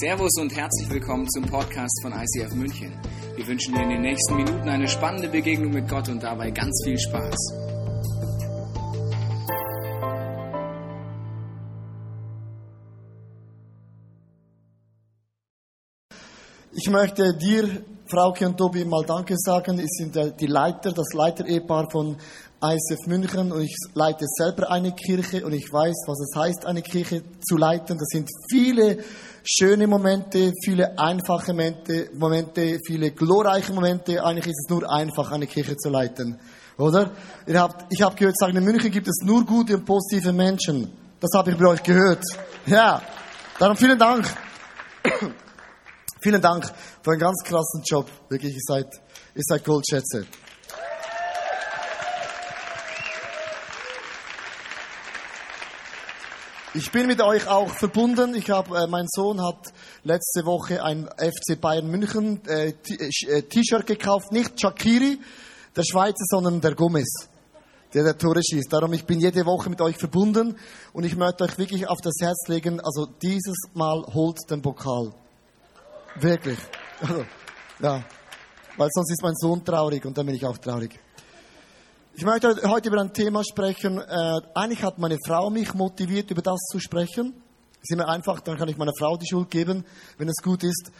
Servus und herzlich willkommen zum Podcast von ICF München. Wir wünschen dir in den nächsten Minuten eine spannende Begegnung mit Gott und dabei ganz viel Spaß. Ich möchte dir, Frauke und Tobi, mal Danke sagen. Sie sind die Leiter, das Leiter-Ehepaar von ICF München und ich leite selber eine Kirche und ich weiß, was es heißt, eine Kirche zu leiten. Das sind viele schöne Momente, viele einfache Momente, Momente, viele glorreiche Momente. Eigentlich ist es nur einfach, eine Kirche zu leiten. Oder? Ihr habt, ich habe gehört, sagen, in München gibt es nur gute und positive Menschen. Das habe ich bei euch gehört. Ja. Darum vielen Dank. vielen Dank für einen ganz krassen Job. Wirklich, ihr seid, ihr seid Goldschätze. Ich bin mit euch auch verbunden. Ich habe, äh, mein Sohn hat letzte Woche ein FC Bayern München äh, äh, T-Shirt gekauft, nicht Shakiri, der Schweizer, sondern der Gomez, der der Tore schießt. Darum ich bin jede Woche mit euch verbunden und ich möchte euch wirklich auf das Herz legen. Also dieses Mal holt den Pokal, wirklich. Also, ja, weil sonst ist mein Sohn traurig und dann bin ich auch traurig. Ich möchte heute über ein Thema sprechen. Äh, eigentlich hat meine Frau mich motiviert, über das zu sprechen. Ist immer einfach, dann kann ich meiner Frau die Schuld geben, wenn es gut ist.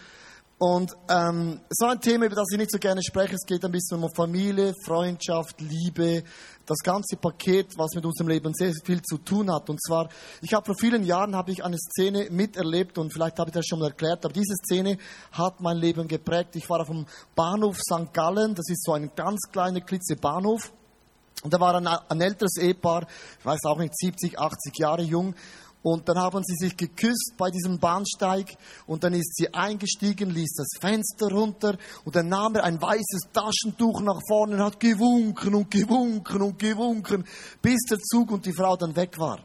Und ähm, so ein Thema, über das ich nicht so gerne spreche, es geht ein bisschen um Familie, Freundschaft, Liebe, das ganze Paket, was mit unserem Leben sehr viel zu tun hat. Und zwar, ich habe vor vielen Jahren habe ich eine Szene miterlebt und vielleicht habe ich das schon mal erklärt, aber diese Szene hat mein Leben geprägt. Ich war auf dem Bahnhof St. Gallen, das ist so ein ganz kleiner Klitze Bahnhof. Und da war ein, ein älteres Ehepaar, ich weiß auch nicht, 70, 80 Jahre jung. Und dann haben sie sich geküsst bei diesem Bahnsteig und dann ist sie eingestiegen, ließ das Fenster runter und dann nahm er ein weißes Taschentuch nach vorne und hat gewunken und gewunken und gewunken, bis der Zug und die Frau dann weg war.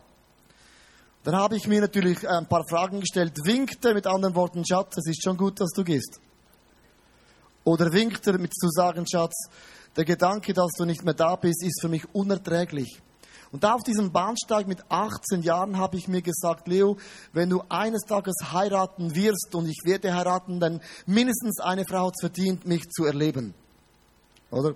Dann habe ich mir natürlich ein paar Fragen gestellt. Winkt er mit anderen Worten, Schatz, es ist schon gut, dass du gehst? Oder winkt er mit zu sagen, Schatz, der Gedanke, dass du nicht mehr da bist, ist für mich unerträglich. Und auf diesem Bahnsteig mit 18 Jahren habe ich mir gesagt, Leo, wenn du eines Tages heiraten wirst und ich werde heiraten, dann mindestens eine Frau hat verdient, mich zu erleben. Oder?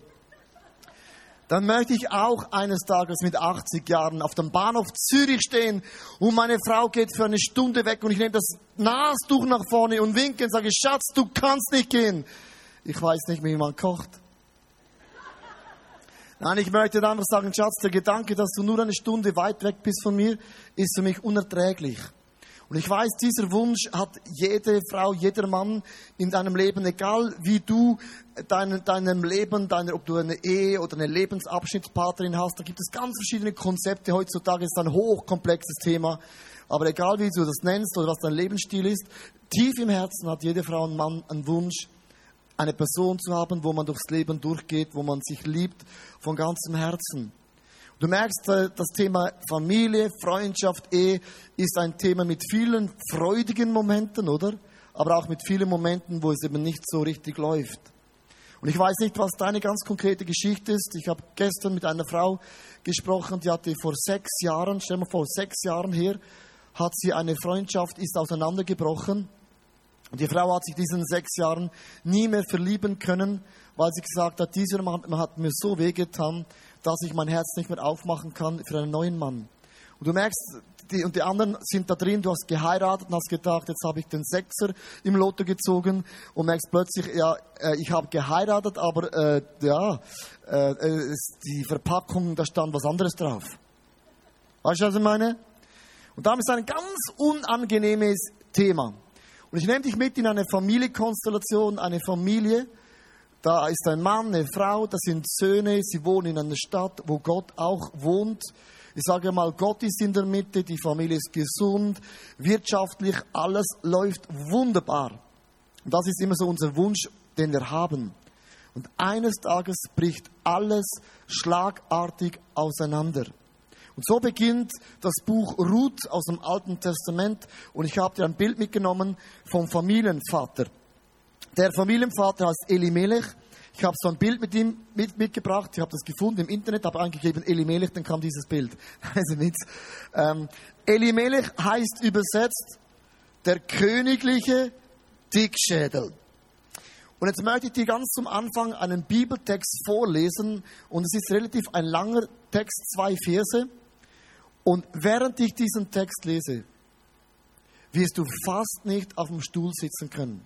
Dann möchte ich auch eines Tages mit 80 Jahren auf dem Bahnhof Zürich stehen und meine Frau geht für eine Stunde weg und ich nehme das Nastuch nach vorne und winke und sage, Schatz, du kannst nicht gehen. Ich weiß nicht, wie man kocht. Nein, ich möchte einfach sagen, Schatz, der Gedanke, dass du nur eine Stunde weit weg bist von mir, ist für mich unerträglich. Und ich weiß, dieser Wunsch hat jede Frau, jeder Mann in deinem Leben, egal wie du dein, deinem Leben, deine, ob du eine Ehe oder eine Lebensabschnittspartnerin hast, da gibt es ganz verschiedene Konzepte. Heutzutage ist ein hochkomplexes Thema. Aber egal wie du das nennst oder was dein Lebensstil ist, tief im Herzen hat jede Frau und Mann einen Wunsch, eine Person zu haben, wo man durchs Leben durchgeht, wo man sich liebt von ganzem Herzen. Du merkst, äh, das Thema Familie, Freundschaft, Ehe ist ein Thema mit vielen freudigen Momenten, oder? Aber auch mit vielen Momenten, wo es eben nicht so richtig läuft. Und ich weiß nicht, was deine ganz konkrete Geschichte ist. Ich habe gestern mit einer Frau gesprochen, die hatte vor sechs Jahren, stell mal vor, sechs Jahren her, hat sie eine Freundschaft, ist auseinandergebrochen. Und die Frau hat sich diesen sechs Jahren nie mehr verlieben können, weil sie gesagt hat, dieser Mann hat mir so wehgetan, dass ich mein Herz nicht mehr aufmachen kann für einen neuen Mann. Und du merkst, die, und die anderen sind da drin, du hast geheiratet und hast gedacht, jetzt habe ich den Sechser im Lotto gezogen und merkst plötzlich, ja, äh, ich habe geheiratet, aber äh, ja, äh, äh die Verpackung, da stand was anderes drauf. Weißt du, was ich meine? Und da ist ein ganz unangenehmes Thema. Und ich nehme dich mit in eine Familienkonstellation, eine Familie. Da ist ein Mann, eine Frau, das sind Söhne, sie wohnen in einer Stadt, wo Gott auch wohnt. Ich sage mal, Gott ist in der Mitte, die Familie ist gesund, wirtschaftlich, alles läuft wunderbar. Und das ist immer so unser Wunsch, den wir haben. Und eines Tages bricht alles schlagartig auseinander. Und so beginnt das Buch Ruth aus dem Alten Testament. Und ich habe dir ein Bild mitgenommen vom Familienvater. Der Familienvater heißt Elimelech. Ich habe so ein Bild mit ihm mit, mitgebracht. Ich habe das gefunden im Internet, habe eingegeben Elimelech, dann kam dieses Bild. Also nichts. Ähm, Elimelech heißt übersetzt der königliche Dickschädel. Und jetzt möchte ich dir ganz zum Anfang einen Bibeltext vorlesen. Und es ist relativ ein langer Text, zwei Verse. Und während ich diesen Text lese, wirst du fast nicht auf dem Stuhl sitzen können.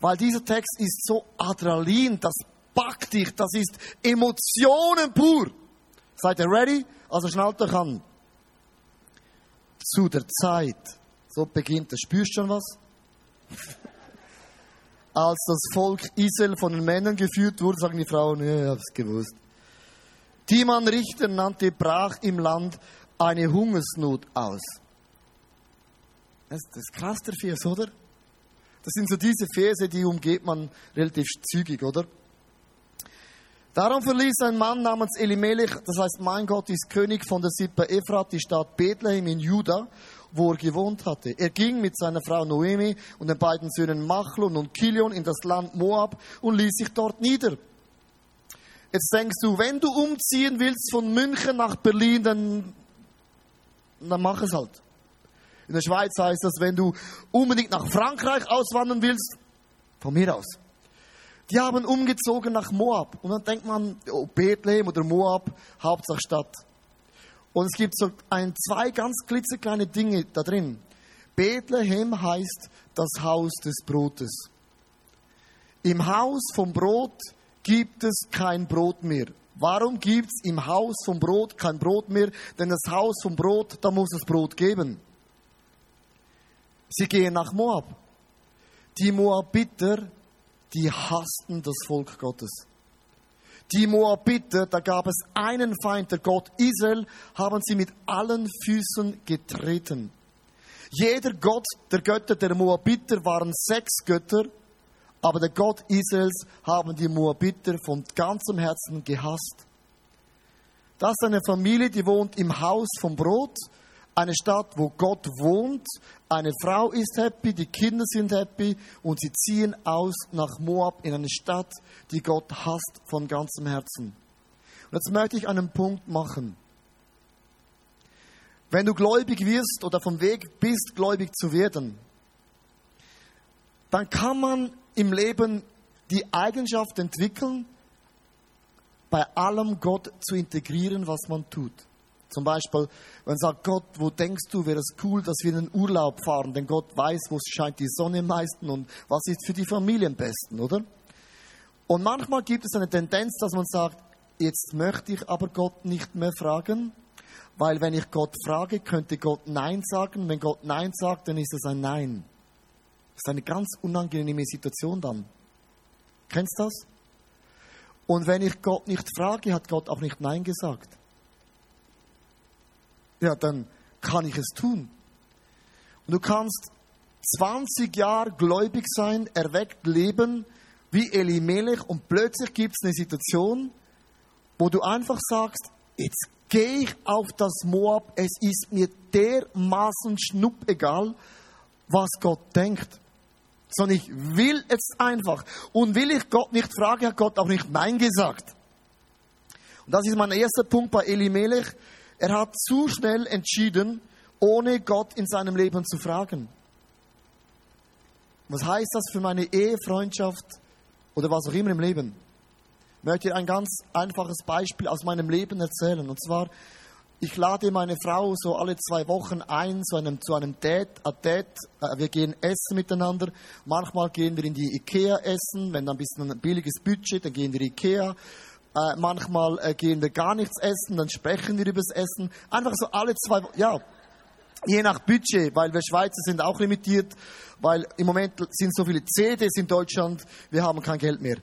Weil dieser Text ist so Adrenalin, das packt dich, das ist Emotionen pur. Seid ihr ready? Also schnallt euch an. Zu der Zeit, so beginnt es. Spürst schon was? Als das Volk Israel von den Männern geführt wurde, sagen die Frauen, ja, ich hab's gewusst. Die man Richter nannte, brach im Land eine Hungersnot aus. Das, ist krass, der Vers, oder? Das sind so diese Verse, die umgeht man relativ zügig, oder? Darum verließ ein Mann namens Elimelech, das heißt, mein Gott ist König von der Sippe Ephrat, die Stadt Bethlehem in Juda, wo er gewohnt hatte. Er ging mit seiner Frau Noemi und den beiden Söhnen Machlon und Kilion in das Land Moab und ließ sich dort nieder. Jetzt denkst du, wenn du umziehen willst von München nach Berlin, dann, dann mach es halt. In der Schweiz heißt das, wenn du unbedingt nach Frankreich auswandern willst, von mir aus. Die haben umgezogen nach Moab. Und dann denkt man, oh, Bethlehem oder Moab, Hauptsache Stadt. Und es gibt so ein, zwei ganz klitzekleine Dinge da drin. Bethlehem heißt das Haus des Brotes. Im Haus vom Brot gibt es kein Brot mehr. Warum gibt es im Haus vom Brot kein Brot mehr? Denn das Haus vom Brot, da muss es Brot geben. Sie gehen nach Moab. Die Moabiter, die hassten das Volk Gottes. Die Moabiter, da gab es einen Feind, der Gott Israel, haben sie mit allen Füßen getreten. Jeder Gott der Götter der Moabiter waren sechs Götter, aber der Gott Israels haben die Moabiter von ganzem Herzen gehasst. Das ist eine Familie, die wohnt im Haus vom Brot eine Stadt, wo Gott wohnt, eine Frau ist happy, die Kinder sind happy und sie ziehen aus nach Moab in eine Stadt, die Gott hasst von ganzem Herzen. Und jetzt möchte ich einen Punkt machen. Wenn du gläubig wirst oder vom Weg bist, gläubig zu werden, dann kann man im Leben die Eigenschaft entwickeln, bei allem Gott zu integrieren, was man tut. Zum Beispiel, wenn man sagt, Gott, wo denkst du, wäre es cool, dass wir in den Urlaub fahren, denn Gott weiß, wo scheint die Sonne am meisten und was ist für die Familie am besten, oder? Und manchmal gibt es eine Tendenz, dass man sagt, jetzt möchte ich aber Gott nicht mehr fragen, weil wenn ich Gott frage, könnte Gott Nein sagen. Wenn Gott Nein sagt, dann ist es ein Nein. Das ist eine ganz unangenehme Situation dann. Kennst du das? Und wenn ich Gott nicht frage, hat Gott auch nicht Nein gesagt ja, dann kann ich es tun. Und du kannst 20 Jahre gläubig sein, erweckt leben, wie Elimelech, und plötzlich gibt es eine Situation, wo du einfach sagst, jetzt gehe ich auf das Moab, es ist mir dermaßen schnuppegal, was Gott denkt. Sondern ich will jetzt einfach. Und will ich Gott nicht fragen, hat Gott auch nicht Nein gesagt. Und das ist mein erster Punkt bei Elimelech. Er hat zu schnell entschieden, ohne Gott in seinem Leben zu fragen. Was heißt das für meine Ehefreundschaft oder was auch immer im Leben? Ich möchte dir ein ganz einfaches Beispiel aus meinem Leben erzählen. Und zwar, ich lade meine Frau so alle zwei Wochen ein zu einem, zu einem Date, Date. Äh, wir gehen essen miteinander. Manchmal gehen wir in die Ikea essen, wenn dann ein bisschen ein billiges Budget, dann gehen wir in die Ikea. Äh, manchmal äh, gehen wir gar nichts essen, dann sprechen wir über das Essen. Einfach so alle zwei, ja, je nach Budget, weil wir Schweizer sind auch limitiert, weil im Moment sind so viele CDs in Deutschland, wir haben kein Geld mehr.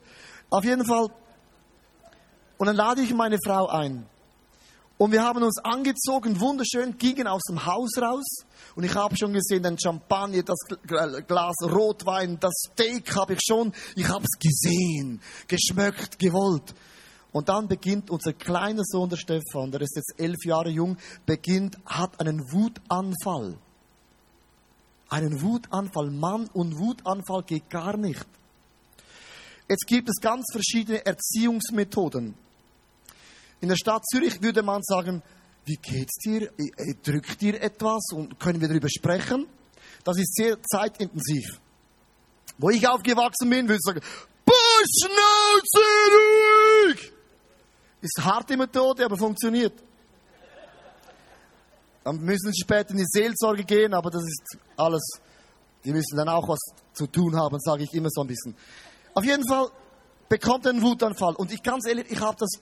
Auf jeden Fall. Und dann lade ich meine Frau ein. Und wir haben uns angezogen, wunderschön, gingen aus dem Haus raus. Und ich habe schon gesehen, den Champagner, das Glas Rotwein, das Steak habe ich schon, ich habe es gesehen, geschmeckt, gewollt. Und dann beginnt unser kleiner Sohn, der Stefan, der ist jetzt elf Jahre jung, beginnt, hat einen Wutanfall. Einen Wutanfall. Mann und Wutanfall geht gar nicht. Jetzt gibt es ganz verschiedene Erziehungsmethoden. In der Stadt Zürich würde man sagen, wie geht's dir? Drückt dir etwas und können wir darüber sprechen? Das ist sehr zeitintensiv. Wo ich aufgewachsen bin, würde ich sagen, Schnauze ruhig! Ist harte Methode, aber funktioniert. Dann müssen sie später in die Seelsorge gehen, aber das ist alles. Die müssen dann auch was zu tun haben, sage ich immer so ein bisschen. Auf jeden Fall bekommt er einen Wutanfall. Und ich ganz ehrlich, ich habe das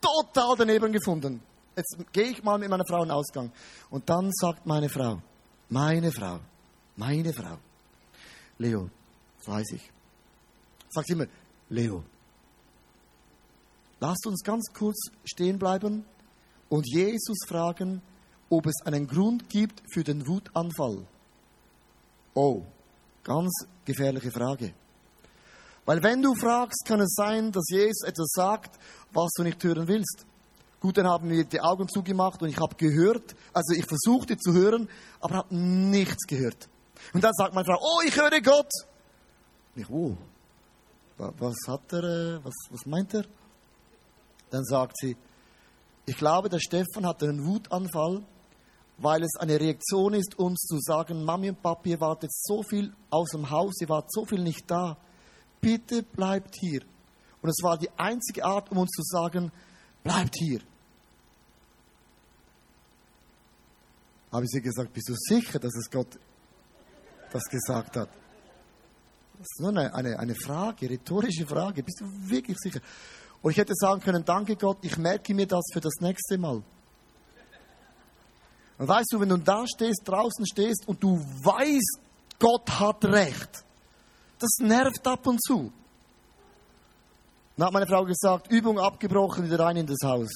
total daneben gefunden. Jetzt gehe ich mal mit meiner Frau in den Ausgang. Und dann sagt meine Frau, meine Frau, meine Frau, Leo, das weiß ich. Sagt immer, Leo, lasst uns ganz kurz stehen bleiben und Jesus fragen, ob es einen Grund gibt für den Wutanfall. Oh, ganz gefährliche Frage. Weil wenn du fragst, kann es sein, dass Jesus etwas sagt, was du nicht hören willst. Gut, dann haben wir die Augen zugemacht und ich habe gehört, also ich versuchte zu hören, aber habe nichts gehört. Und dann sagt meine Frau, oh, ich höre Gott. Und ich, oh, was hat er, äh, was, was meint er? Dann sagt sie, ich glaube, der Stefan hat einen Wutanfall, weil es eine Reaktion ist, uns zu sagen, Mami und Papi, ihr wart jetzt so viel aus dem Haus, ihr wart so viel nicht da. Bitte bleibt hier. Und es war die einzige Art, um uns zu sagen, bleibt hier. Habe ich sie gesagt, bist du sicher, dass es Gott das gesagt hat? Das ist nur eine, eine, eine Frage, rhetorische Frage. Bist du wirklich sicher? Und ich hätte sagen können, danke Gott, ich merke mir das für das nächste Mal. Und weißt du, wenn du da stehst, draußen stehst und du weißt, Gott hat recht, das nervt ab und zu. Dann hat meine Frau gesagt, Übung abgebrochen, wieder rein in das Haus.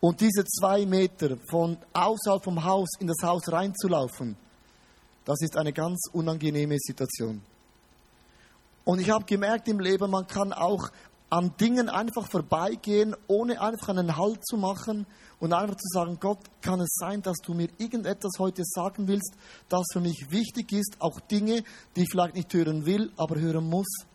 Und diese zwei Meter von außerhalb vom Haus in das Haus reinzulaufen, das ist eine ganz unangenehme Situation. Und ich habe gemerkt im Leben, man kann auch an Dingen einfach vorbeigehen, ohne einfach einen Halt zu machen und einfach zu sagen, Gott, kann es sein, dass du mir irgendetwas heute sagen willst, das für mich wichtig ist, auch Dinge, die ich vielleicht nicht hören will, aber hören muss.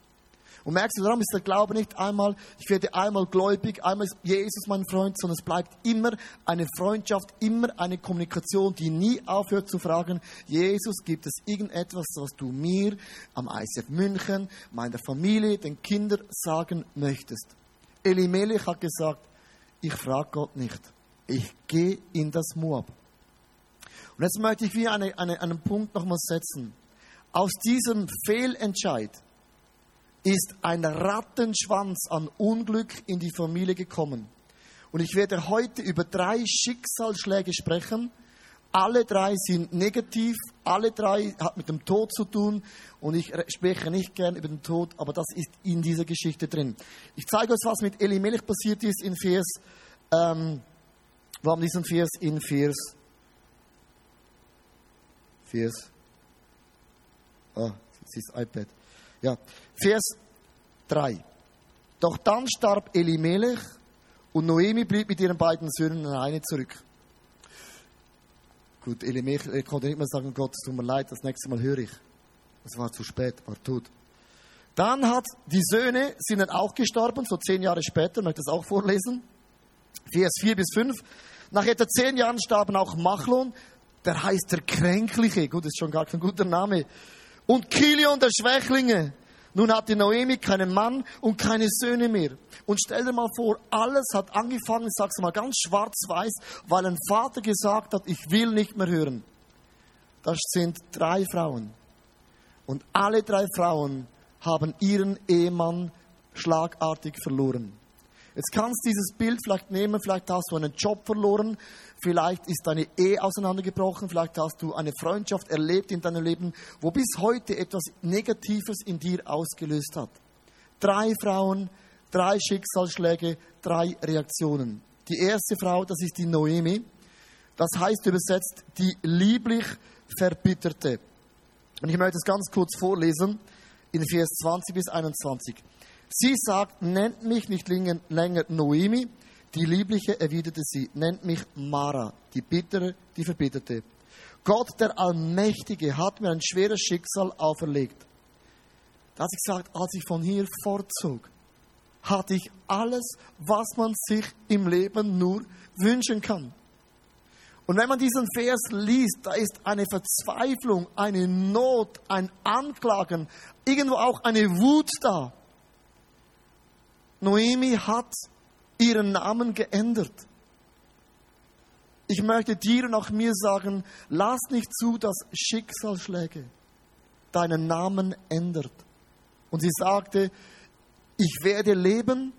Und merkst du, darum ist der Glaube nicht einmal, ich werde einmal gläubig, einmal ist Jesus mein Freund, sondern es bleibt immer eine Freundschaft, immer eine Kommunikation, die nie aufhört zu fragen, Jesus, gibt es irgendetwas, was du mir am ICF München, meiner Familie, den Kindern sagen möchtest? Elimelech hat gesagt, ich frage Gott nicht. Ich gehe in das Moab. Und jetzt möchte ich wie eine, eine, einen Punkt nochmal setzen. Aus diesem Fehlentscheid, ist ein Rattenschwanz an Unglück in die Familie gekommen. Und ich werde heute über drei Schicksalsschläge sprechen. Alle drei sind negativ, alle drei hat mit dem Tod zu tun und ich spreche nicht gern über den Tod, aber das ist in dieser Geschichte drin. Ich zeige euch, was mit Elimelech passiert ist in Vers, ähm, wir haben diesen Vers in Vers, Vers, ah, das ist iPad. Ja, Vers 3. Doch dann starb Elimelech und Noemi blieb mit ihren beiden Söhnen alleine zurück. Gut, Elimelech konnte nicht mehr sagen, Gott, es tut mir leid, das nächste Mal höre ich. Es war zu spät, war tot. Dann hat die Söhne, sind dann auch gestorben, so zehn Jahre später, ich möchte das auch vorlesen. Vers 4 bis 5. Nach etwa zehn Jahren starben auch Machlon, der heißt der Kränkliche, gut, das ist schon gar kein guter Name. Und Kilion, der Schwächlinge. Nun hat die Noemi keinen Mann und keine Söhne mehr. Und stell dir mal vor, alles hat angefangen, ich sag's mal ganz schwarz-weiß, weil ein Vater gesagt hat, ich will nicht mehr hören. Das sind drei Frauen. Und alle drei Frauen haben ihren Ehemann schlagartig verloren. Jetzt kannst du dieses Bild vielleicht nehmen, vielleicht hast du einen Job verloren, vielleicht ist deine Ehe auseinandergebrochen, vielleicht hast du eine Freundschaft erlebt in deinem Leben, wo bis heute etwas Negatives in dir ausgelöst hat. Drei Frauen, drei Schicksalsschläge, drei Reaktionen. Die erste Frau, das ist die Noemi. Das heißt übersetzt die lieblich Verbitterte. Und ich möchte es ganz kurz vorlesen in Vers 20 bis 21. Sie sagt, nennt mich nicht länger Noemi, die Liebliche erwiderte sie, nennt mich Mara, die Bittere, die Verbitterte. Gott, der Allmächtige, hat mir ein schweres Schicksal auferlegt. Da hat sie als ich von hier fortzog, hatte ich alles, was man sich im Leben nur wünschen kann. Und wenn man diesen Vers liest, da ist eine Verzweiflung, eine Not, ein Anklagen, irgendwo auch eine Wut da. Noemi hat ihren Namen geändert. Ich möchte dir und auch mir sagen, lass nicht zu, dass Schicksalsschläge deinen Namen ändert. Und sie sagte, ich werde leben,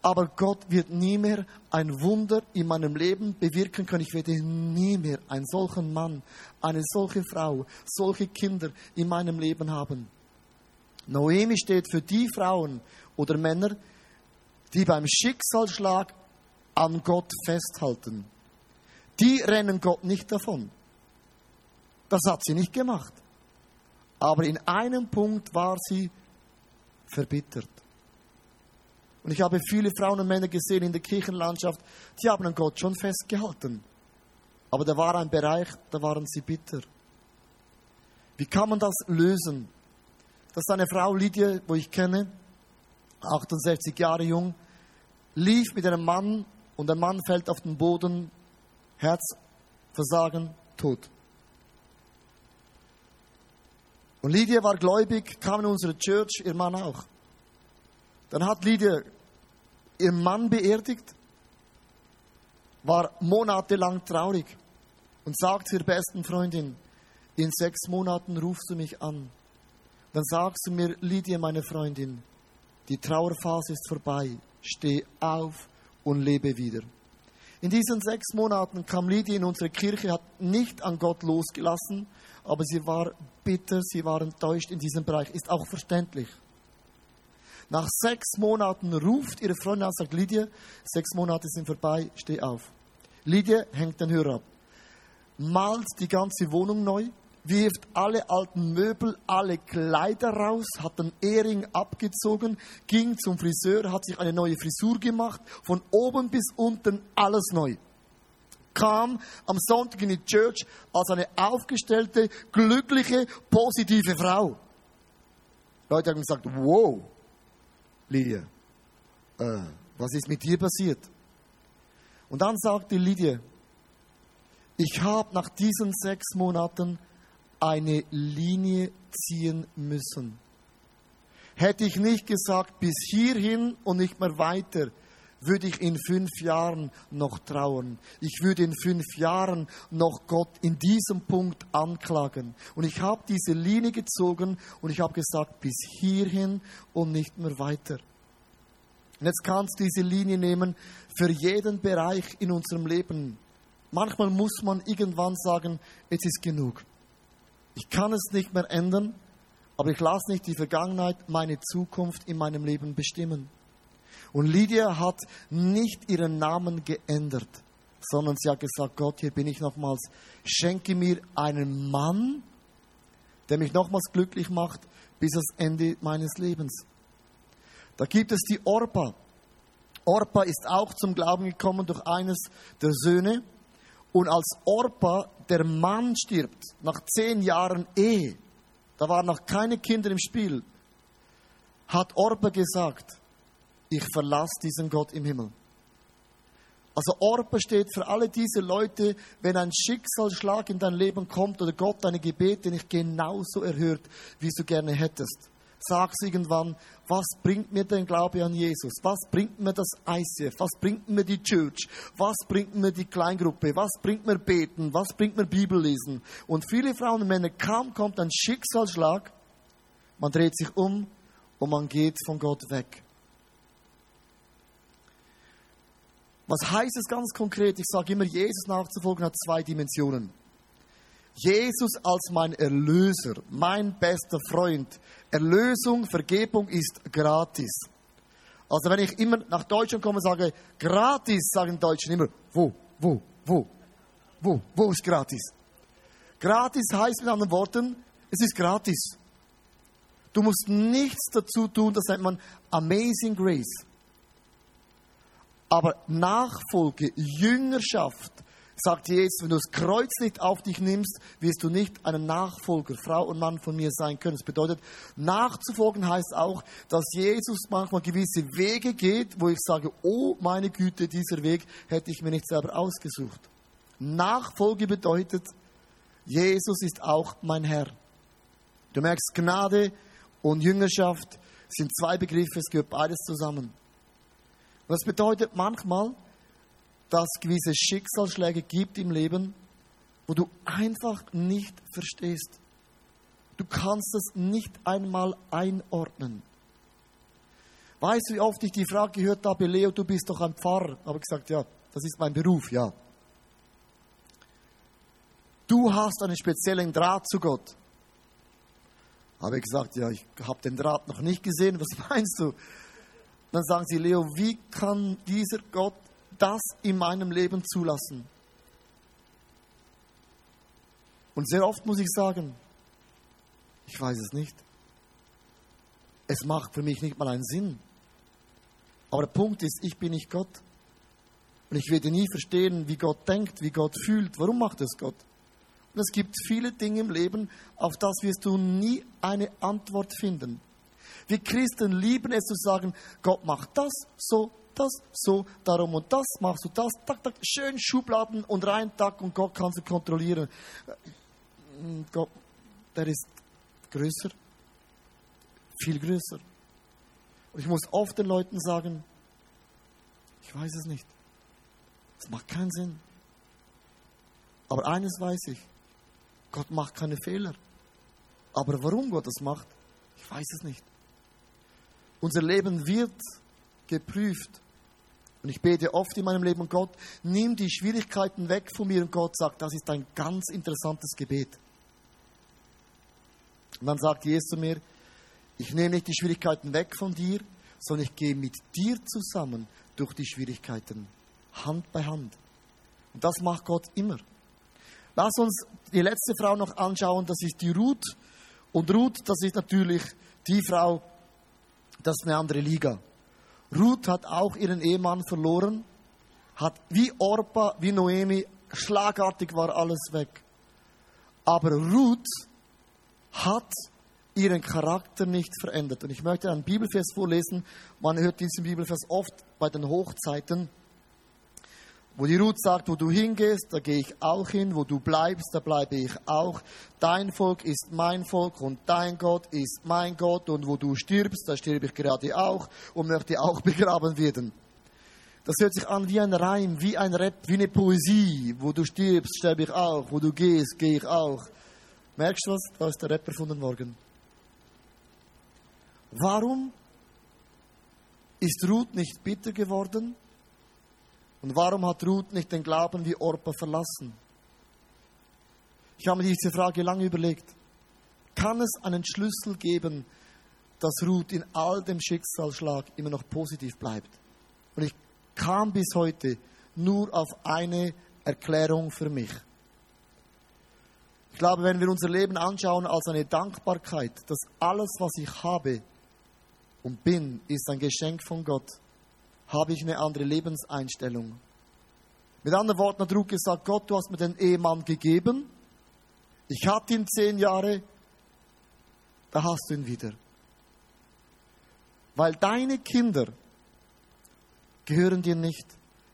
aber Gott wird nie mehr ein Wunder in meinem Leben bewirken können. Ich werde nie mehr einen solchen Mann, eine solche Frau, solche Kinder in meinem Leben haben. Noemi steht für die Frauen oder Männer, die beim Schicksalsschlag an Gott festhalten. Die rennen Gott nicht davon. Das hat sie nicht gemacht. Aber in einem Punkt war sie verbittert. Und ich habe viele Frauen und Männer gesehen in der Kirchenlandschaft, die haben an Gott schon festgehalten. Aber da war ein Bereich, da waren sie bitter. Wie kann man das lösen? Das ist eine Frau, Lydia, wo ich kenne, 68 Jahre jung, lief mit einem Mann und der Mann fällt auf den Boden, Herzversagen, tot. Und Lydia war gläubig, kam in unsere Church, ihr Mann auch. Dann hat Lydia ihren Mann beerdigt, war monatelang traurig und sagt zur besten Freundin, in sechs Monaten rufst du mich an. Dann sagst du mir, Lydia, meine Freundin, die Trauerphase ist vorbei, steh auf und lebe wieder. In diesen sechs Monaten kam Lydia in unsere Kirche, hat nicht an Gott losgelassen, aber sie war bitter, sie war enttäuscht in diesem Bereich. Ist auch verständlich. Nach sechs Monaten ruft ihre Freundin an und sagt, Lydia, sechs Monate sind vorbei, steh auf. Lydia hängt den Hörer ab, malt die ganze Wohnung neu, wirft alle alten Möbel, alle Kleider raus, hat den Ehering abgezogen, ging zum Friseur, hat sich eine neue Frisur gemacht, von oben bis unten alles neu. Kam am Sonntag in die Church als eine aufgestellte, glückliche, positive Frau. Leute haben gesagt, wow, Lydia, äh, was ist mit dir passiert? Und dann sagte Lydia, ich habe nach diesen sechs Monaten eine Linie ziehen müssen. Hätte ich nicht gesagt, bis hierhin und nicht mehr weiter, würde ich in fünf Jahren noch trauern. Ich würde in fünf Jahren noch Gott in diesem Punkt anklagen. Und ich habe diese Linie gezogen und ich habe gesagt, bis hierhin und nicht mehr weiter. Und jetzt kannst du diese Linie nehmen für jeden Bereich in unserem Leben. Manchmal muss man irgendwann sagen, jetzt ist genug. Ich kann es nicht mehr ändern, aber ich lasse nicht die Vergangenheit meine Zukunft in meinem Leben bestimmen. Und Lydia hat nicht ihren Namen geändert, sondern sie hat gesagt, Gott, hier bin ich nochmals, schenke mir einen Mann, der mich nochmals glücklich macht bis ans Ende meines Lebens. Da gibt es die Orpa. Orpa ist auch zum Glauben gekommen durch eines der Söhne. Und als Orpa der Mann stirbt, nach zehn Jahren Ehe, da waren noch keine Kinder im Spiel, hat Orpa gesagt, ich verlasse diesen Gott im Himmel. Also Orpa steht für alle diese Leute, wenn ein Schicksalsschlag in dein Leben kommt oder Gott deine Gebete nicht genauso erhört, wie du gerne hättest. Sagst irgendwann, was bringt mir den Glaube an Jesus? Was bringt mir das ICF? Was bringt mir die Church? Was bringt mir die Kleingruppe? Was bringt mir Beten? Was bringt mir Bibellesen? Und viele Frauen und Männer, kaum kommt ein Schicksalsschlag, man dreht sich um und man geht von Gott weg. Was heißt es ganz konkret? Ich sage immer, Jesus nachzufolgen hat zwei Dimensionen. Jesus als mein Erlöser, mein bester Freund. Erlösung, Vergebung ist gratis. Also wenn ich immer nach Deutschland komme und sage, gratis, sagen die Deutschen immer, wo, wo, wo, wo, wo ist gratis? Gratis heißt mit anderen Worten, es ist gratis. Du musst nichts dazu tun, das nennt man Amazing Grace. Aber Nachfolge, Jüngerschaft, sagt Jesus, wenn du das Kreuz nicht auf dich nimmst, wirst du nicht ein Nachfolger, Frau und Mann von mir sein können. Das bedeutet, nachzufolgen heißt auch, dass Jesus manchmal gewisse Wege geht, wo ich sage, oh meine Güte, dieser Weg hätte ich mir nicht selber ausgesucht. Nachfolge bedeutet, Jesus ist auch mein Herr. Du merkst, Gnade und Jüngerschaft sind zwei Begriffe, es gehört beides zusammen. Das bedeutet manchmal, dass es gewisse Schicksalsschläge gibt im Leben, wo du einfach nicht verstehst. Du kannst es nicht einmal einordnen. Weißt du, wie oft ich die Frage gehört habe, Leo, du bist doch ein Pfarrer? Habe ich gesagt, ja, das ist mein Beruf, ja. Du hast einen speziellen Draht zu Gott. Habe ich gesagt, ja, ich habe den Draht noch nicht gesehen, was meinst du? Dann sagen sie, Leo, wie kann dieser Gott das in meinem Leben zulassen? Und sehr oft muss ich sagen, ich weiß es nicht. Es macht für mich nicht mal einen Sinn. Aber der Punkt ist, ich bin nicht Gott. Und ich werde nie verstehen, wie Gott denkt, wie Gott fühlt. Warum macht es Gott? Und es gibt viele Dinge im Leben, auf das wirst du nie eine Antwort finden. Wir Christen lieben es zu sagen, Gott macht das so, das so, darum und das machst du das, tak, tak, schön Schubladen und rein, tak, und Gott kann sie kontrollieren. Gott, der ist größer, viel größer. Und ich muss oft den Leuten sagen, ich weiß es nicht. Es macht keinen Sinn. Aber eines weiß ich, Gott macht keine Fehler. Aber warum Gott das macht, ich weiß es nicht. Unser Leben wird geprüft. Und ich bete oft in meinem Leben, Gott, nimm die Schwierigkeiten weg von mir. Und Gott sagt, das ist ein ganz interessantes Gebet. Und dann sagt Jesus zu mir, ich nehme nicht die Schwierigkeiten weg von dir, sondern ich gehe mit dir zusammen durch die Schwierigkeiten, Hand bei Hand. Und das macht Gott immer. Lass uns die letzte Frau noch anschauen, das ist die Ruth. Und Ruth, das ist natürlich die Frau, das ist eine andere Liga. Ruth hat auch ihren Ehemann verloren, hat wie Orpa, wie Noemi, schlagartig war alles weg. Aber Ruth hat ihren Charakter nicht verändert. Und ich möchte einen Bibelvers vorlesen. Man hört diesen Bibelvers oft bei den Hochzeiten, wo die Ruth sagt, wo du hingehst, da gehe ich auch hin, wo du bleibst, da bleibe ich auch. Dein Volk ist mein Volk und dein Gott ist mein Gott und wo du stirbst, da sterbe ich gerade auch und möchte auch begraben werden. Das hört sich an wie ein Reim, wie ein Rap, wie eine Poesie. Wo du stirbst, sterbe ich auch. Wo du gehst, gehe ich auch. Merkst du was? Da ist der Rapper von den Morgen. Warum ist Ruth nicht bitter geworden? Und warum hat Ruth nicht den Glauben wie Orpa verlassen? Ich habe mir diese Frage lange überlegt. Kann es einen Schlüssel geben, dass Ruth in all dem Schicksalsschlag immer noch positiv bleibt? Und ich kam bis heute nur auf eine Erklärung für mich. Ich glaube, wenn wir unser Leben anschauen als eine Dankbarkeit, dass alles, was ich habe und bin, ist ein Geschenk von Gott, habe ich eine andere Lebenseinstellung. Mit anderen Worten hat Ruth gesagt, Gott, du hast mir den Ehemann gegeben, ich hatte ihn zehn Jahre, da hast du ihn wieder. Weil deine Kinder gehören dir nicht,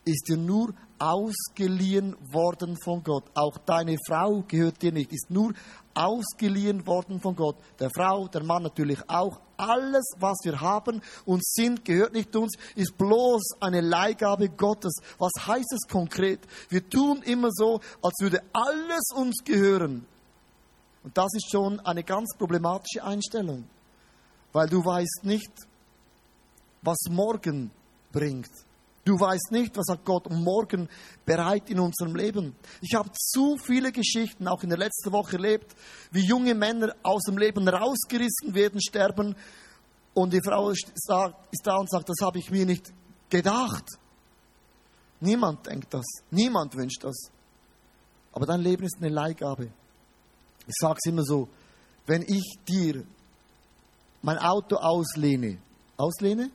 ist dir nur ausgeliehen worden von Gott. Auch deine Frau gehört dir nicht, ist nur ausgeliehen worden von Gott. Der Frau, der Mann natürlich auch. Alles, was wir haben und sind, gehört nicht uns, ist bloß eine Leihgabe Gottes. Was heißt es konkret? Wir tun immer so, als würde alles uns gehören. Und das ist schon eine ganz problematische Einstellung, weil du weißt nicht, was morgen bringt. Du weißt nicht, was hat Gott morgen bereit in unserem Leben. Ich habe zu viele Geschichten, auch in der letzten Woche erlebt, wie junge Männer aus dem Leben rausgerissen werden, sterben und die Frau ist da und sagt, das habe ich mir nicht gedacht. Niemand denkt das, niemand wünscht das. Aber dein Leben ist eine Leihgabe. Ich sage es immer so, wenn ich dir mein Auto auslehne, auslehne?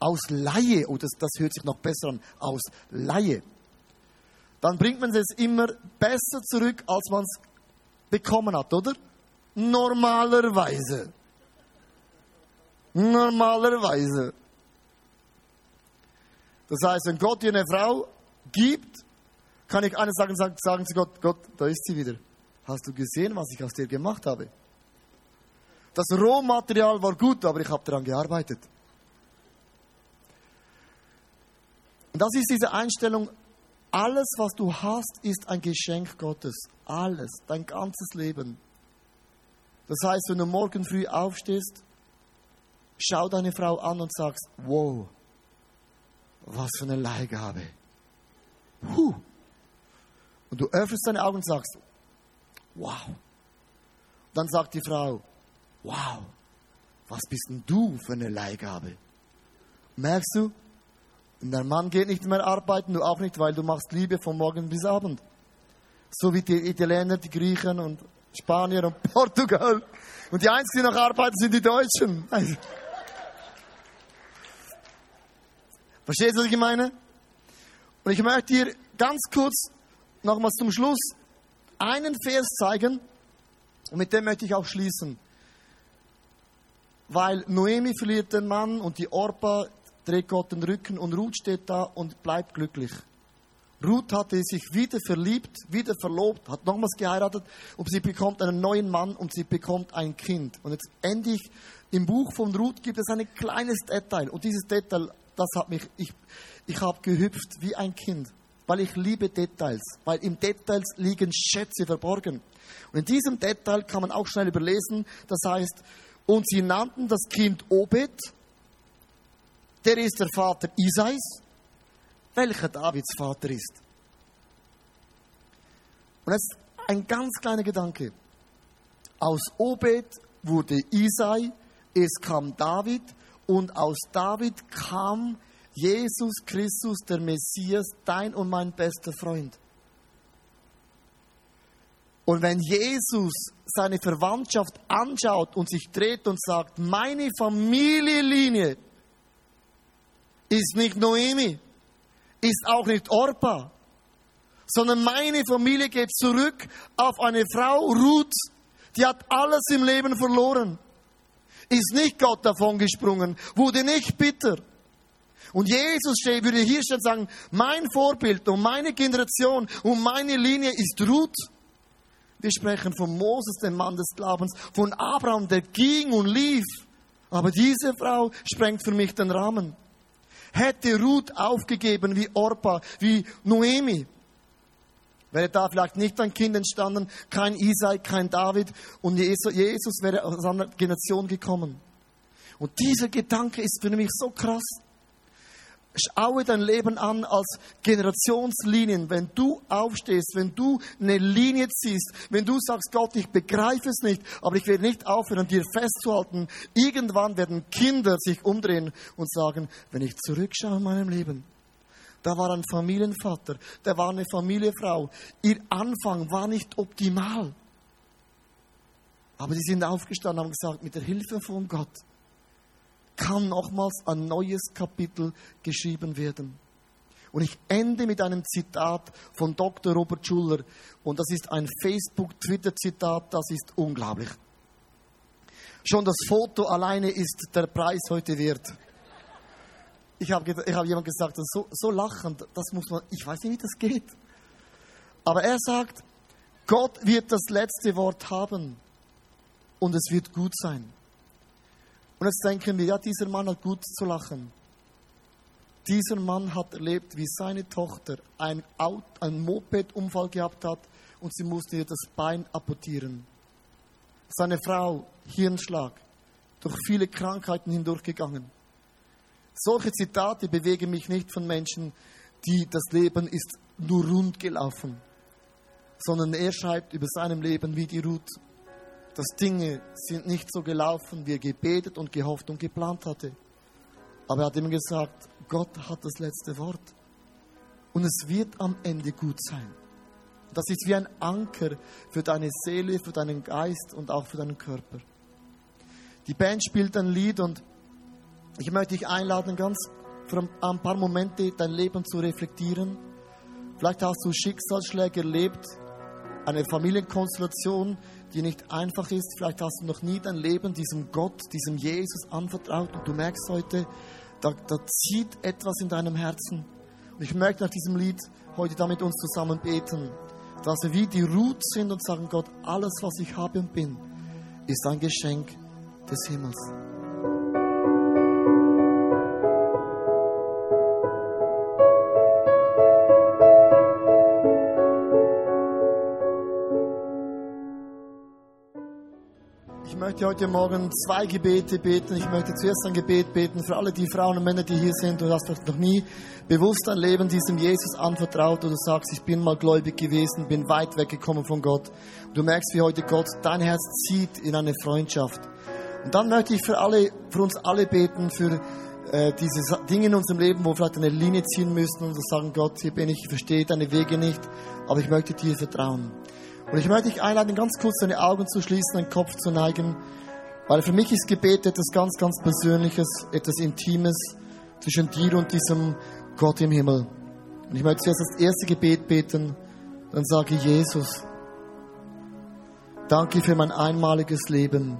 Ausleihe, oh, das, das hört sich noch besser an, Ausleihe, dann bringt man es immer besser zurück, als man es bekommen hat, oder? Normalerweise. Normalerweise. Das heißt, wenn Gott dir eine Frau gibt, kann ich eines sagen, sagen, sagen zu Gott, Gott, da ist sie wieder. Hast du gesehen, was ich aus dir gemacht habe? Das Rohmaterial war gut, aber ich habe daran gearbeitet. Und das ist diese Einstellung, alles, was du hast, ist ein Geschenk Gottes. Alles, dein ganzes Leben. Das heißt, wenn du morgen früh aufstehst, schau deine Frau an und sagst, wow, was für eine Leihgabe. Huh. Und du öffnest deine Augen und sagst, wow. Dann sagt die Frau, wow, was bist denn du für eine Leihgabe? Merkst du, und dein Mann geht nicht mehr arbeiten, du auch nicht, weil du machst Liebe von morgen bis Abend. So wie die Italiener, die Griechen und Spanier und Portugal. Und die einzigen, die noch arbeiten, sind die Deutschen. Also. Verstehst du, was ich meine? Und ich möchte dir ganz kurz nochmals zum Schluss einen Vers zeigen und mit dem möchte ich auch schließen. Weil Noemi verliert den Mann und die Orpa dreht Gott den Rücken und Ruth steht da und bleibt glücklich. Ruth hatte sich wieder verliebt, wieder verlobt, hat nochmals geheiratet und sie bekommt einen neuen Mann und sie bekommt ein Kind. Und jetzt endlich im Buch von Ruth gibt es ein kleines Detail und dieses Detail, das hat mich, ich, ich habe gehüpft wie ein Kind, weil ich liebe Details, weil im Details liegen Schätze verborgen. Und in diesem Detail kann man auch schnell überlesen, das heißt, und sie nannten das Kind Obed, der ist der Vater Isais, welcher Davids Vater ist. Und jetzt ein ganz kleiner Gedanke. Aus Obed wurde Isai, es kam David und aus David kam Jesus Christus, der Messias, dein und mein bester Freund. Und wenn Jesus seine Verwandtschaft anschaut und sich dreht und sagt, meine Familienlinie ist nicht Noemi, ist auch nicht Orpa, sondern meine Familie geht zurück auf eine Frau, Ruth, die hat alles im Leben verloren, ist nicht Gott davon gesprungen, wurde nicht bitter. Und Jesus steht, würde hier stehen sagen, mein Vorbild und meine Generation und meine Linie ist Ruth. Wir sprechen von Moses, dem Mann des Glaubens, von Abraham, der ging und lief. Aber diese Frau sprengt für mich den Rahmen hätte Ruth aufgegeben wie Orpa, wie Noemi, wäre da vielleicht nicht ein Kind entstanden, kein Isai, kein David und Jesus wäre aus einer Generation gekommen. Und dieser Gedanke ist für mich so krass. Schaue dein Leben an als Generationslinien. Wenn du aufstehst, wenn du eine Linie ziehst, wenn du sagst, Gott, ich begreife es nicht, aber ich werde nicht aufhören, dir festzuhalten, irgendwann werden Kinder sich umdrehen und sagen, wenn ich zurückschaue in meinem Leben, da war ein Familienvater, da war eine Familienfrau. Ihr Anfang war nicht optimal. Aber sie sind aufgestanden und haben gesagt, mit der Hilfe von Gott, kann nochmals ein neues Kapitel geschrieben werden. Und ich ende mit einem Zitat von Dr. Robert Schuller. Und das ist ein Facebook-Twitter-Zitat, das ist unglaublich. Schon das Foto alleine ist der Preis heute wert. Ich habe ich hab jemand gesagt, so, so lachend, das muss man, ich weiß nicht, wie das geht. Aber er sagt, Gott wird das letzte Wort haben und es wird gut sein. Und jetzt denken wir, ja, dieser Mann hat gut zu lachen. Dieser Mann hat erlebt, wie seine Tochter einen, einen Moped-Unfall gehabt hat und sie musste ihr das Bein amputieren. Seine Frau, Hirnschlag, durch viele Krankheiten hindurchgegangen. Solche Zitate bewegen mich nicht von Menschen, die das Leben ist nur rund gelaufen, sondern er schreibt über seinem Leben wie die Ruth dass Dinge sind nicht so gelaufen, wie er gebetet und gehofft und geplant hatte. Aber er hat immer gesagt, Gott hat das letzte Wort. Und es wird am Ende gut sein. Das ist wie ein Anker für deine Seele, für deinen Geist und auch für deinen Körper. Die Band spielt ein Lied und ich möchte dich einladen, ganz für ein paar Momente dein Leben zu reflektieren. Vielleicht hast du Schicksalsschläge erlebt, eine Familienkonstellation, die nicht einfach ist. Vielleicht hast du noch nie dein Leben diesem Gott, diesem Jesus anvertraut und du merkst heute, da, da zieht etwas in deinem Herzen. Und ich möchte nach diesem Lied heute damit uns zusammen beten, dass wir wie die Ruth sind und sagen, Gott, alles, was ich habe und bin, ist ein Geschenk des Himmels. Möchte heute Morgen zwei Gebete beten. Ich möchte zuerst ein Gebet beten für alle die Frauen und Männer, die hier sind. Du hast noch nie bewusst dein Leben diesem Jesus anvertraut oder du sagst, ich bin mal gläubig gewesen, bin weit weggekommen von Gott. Du merkst, wie heute Gott dein Herz zieht in eine Freundschaft. Und dann möchte ich für alle, für uns alle beten, für äh, diese Dinge in unserem Leben, wo wir vielleicht eine Linie ziehen müssen und sagen, Gott, hier bin ich, ich verstehe deine Wege nicht, aber ich möchte dir vertrauen. Und ich möchte dich einladen, ganz kurz deine Augen zu schließen, deinen Kopf zu neigen, weil für mich ist Gebet etwas ganz, ganz Persönliches, etwas Intimes zwischen dir und diesem Gott im Himmel. Und ich möchte zuerst das erste Gebet beten, dann sage ich, Jesus, danke für mein einmaliges Leben.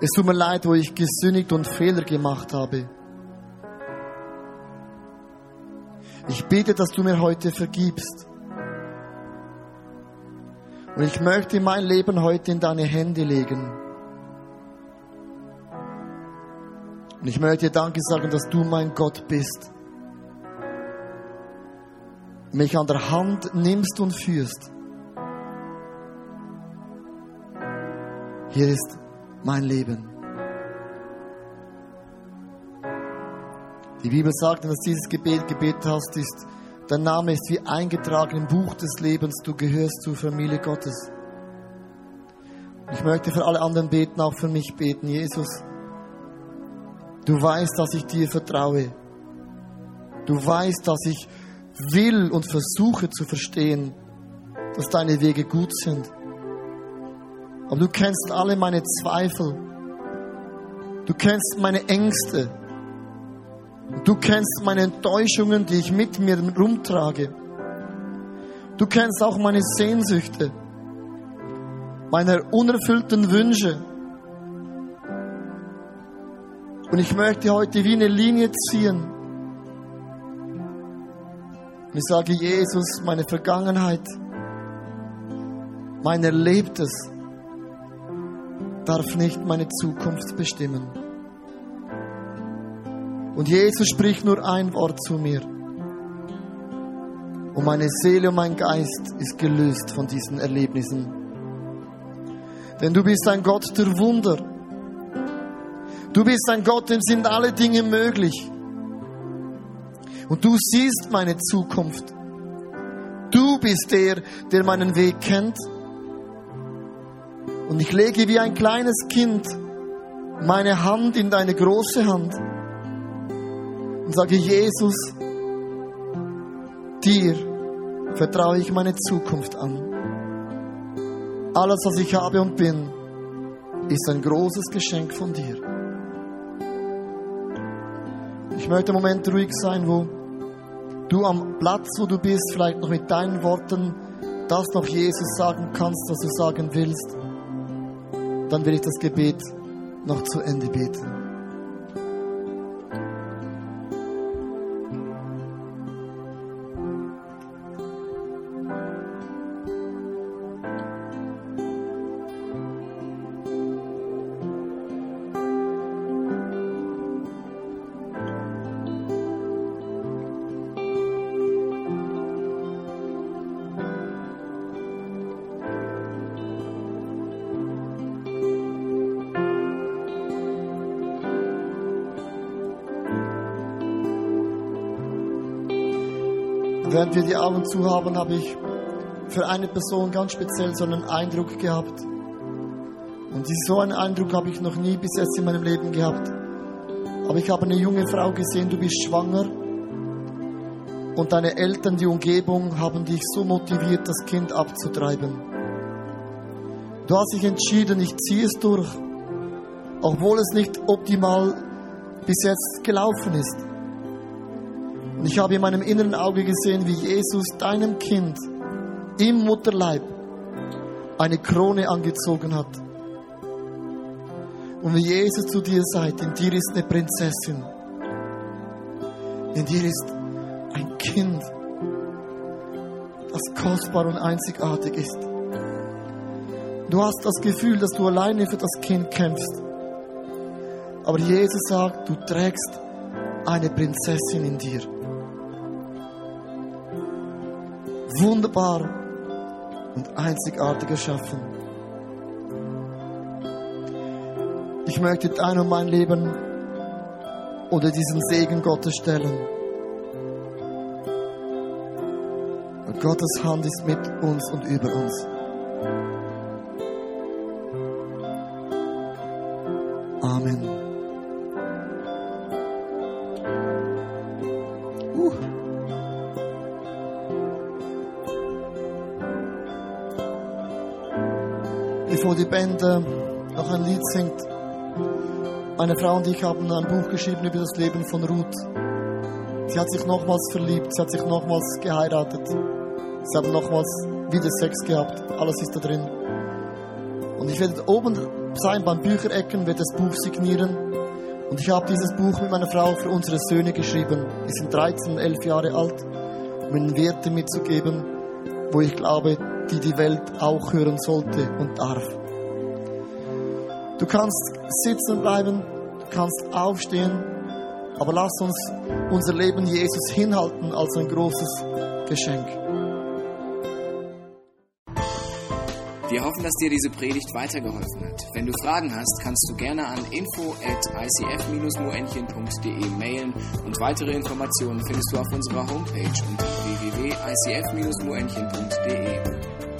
Es tut mir leid, wo ich gesündigt und Fehler gemacht habe. Ich bete, dass du mir heute vergibst. Und ich möchte mein Leben heute in deine Hände legen. Und ich möchte dir Danke sagen, dass du mein Gott bist. Mich an der Hand nimmst und führst. Hier ist mein Leben. Die Bibel sagt, dass dieses Gebet gebetet hast, ist, dein Name ist wie eingetragen im Buch des Lebens, du gehörst zur Familie Gottes. Ich möchte für alle anderen beten, auch für mich beten. Jesus, du weißt, dass ich dir vertraue. Du weißt, dass ich will und versuche zu verstehen, dass deine Wege gut sind. Aber du kennst alle meine Zweifel. Du kennst meine Ängste. Du kennst meine Enttäuschungen, die ich mit mir rumtrage. Du kennst auch meine Sehnsüchte, meine unerfüllten Wünsche. Und ich möchte heute wie eine Linie ziehen. Und ich sage, Jesus, meine Vergangenheit, mein Erlebtes darf nicht meine Zukunft bestimmen. Und Jesus spricht nur ein Wort zu mir. Und meine Seele und mein Geist ist gelöst von diesen Erlebnissen. Denn du bist ein Gott der Wunder. Du bist ein Gott, dem sind alle Dinge möglich. Und du siehst meine Zukunft. Du bist der, der meinen Weg kennt. Und ich lege wie ein kleines Kind meine Hand in deine große Hand und sage, Jesus, dir vertraue ich meine Zukunft an. Alles, was ich habe und bin, ist ein großes Geschenk von dir. Ich möchte im Moment ruhig sein, wo du am Platz, wo du bist, vielleicht noch mit deinen Worten das noch Jesus sagen kannst, was du sagen willst. Dann will ich das Gebet noch zu Ende beten. Während wir die Augen zu haben, habe ich für eine Person ganz speziell so einen Eindruck gehabt. Und so einen Eindruck habe ich noch nie bis jetzt in meinem Leben gehabt. Aber ich habe eine junge Frau gesehen, du bist schwanger. Und deine Eltern, die Umgebung, haben dich so motiviert, das Kind abzutreiben. Du hast dich entschieden, ich ziehe es durch, obwohl es nicht optimal bis jetzt gelaufen ist. Und ich habe in meinem inneren Auge gesehen, wie Jesus deinem Kind im Mutterleib eine Krone angezogen hat. Und wie Jesus zu dir sagt, in dir ist eine Prinzessin. In dir ist ein Kind, das kostbar und einzigartig ist. Du hast das Gefühl, dass du alleine für das Kind kämpfst. Aber Jesus sagt, du trägst eine Prinzessin in dir. Wunderbar und einzigartig erschaffen. Ich möchte dein und mein Leben unter diesen Segen Gottes stellen. Und Gottes Hand ist mit uns und über uns. Band noch ein Lied singt, meine Frau und ich haben ein Buch geschrieben über das Leben von Ruth. Sie hat sich nochmals verliebt, sie hat sich nochmals geheiratet, sie haben nochmals wieder Sex gehabt, alles ist da drin. Und ich werde oben sein beim Bücherecken, werde das Buch signieren. Und ich habe dieses Buch mit meiner Frau für unsere Söhne geschrieben. Die sind 13, 11 Jahre alt, um ihnen Werte mitzugeben, wo ich glaube, die die Welt auch hören sollte und darf. Du kannst sitzen bleiben, du kannst aufstehen, aber lass uns unser Leben Jesus hinhalten als ein großes Geschenk. Wir hoffen, dass dir diese Predigt weitergeholfen hat. Wenn du Fragen hast, kannst du gerne an info at icf-moenchen.de mailen und weitere Informationen findest du auf unserer Homepage unter www.icf-moenchen.de.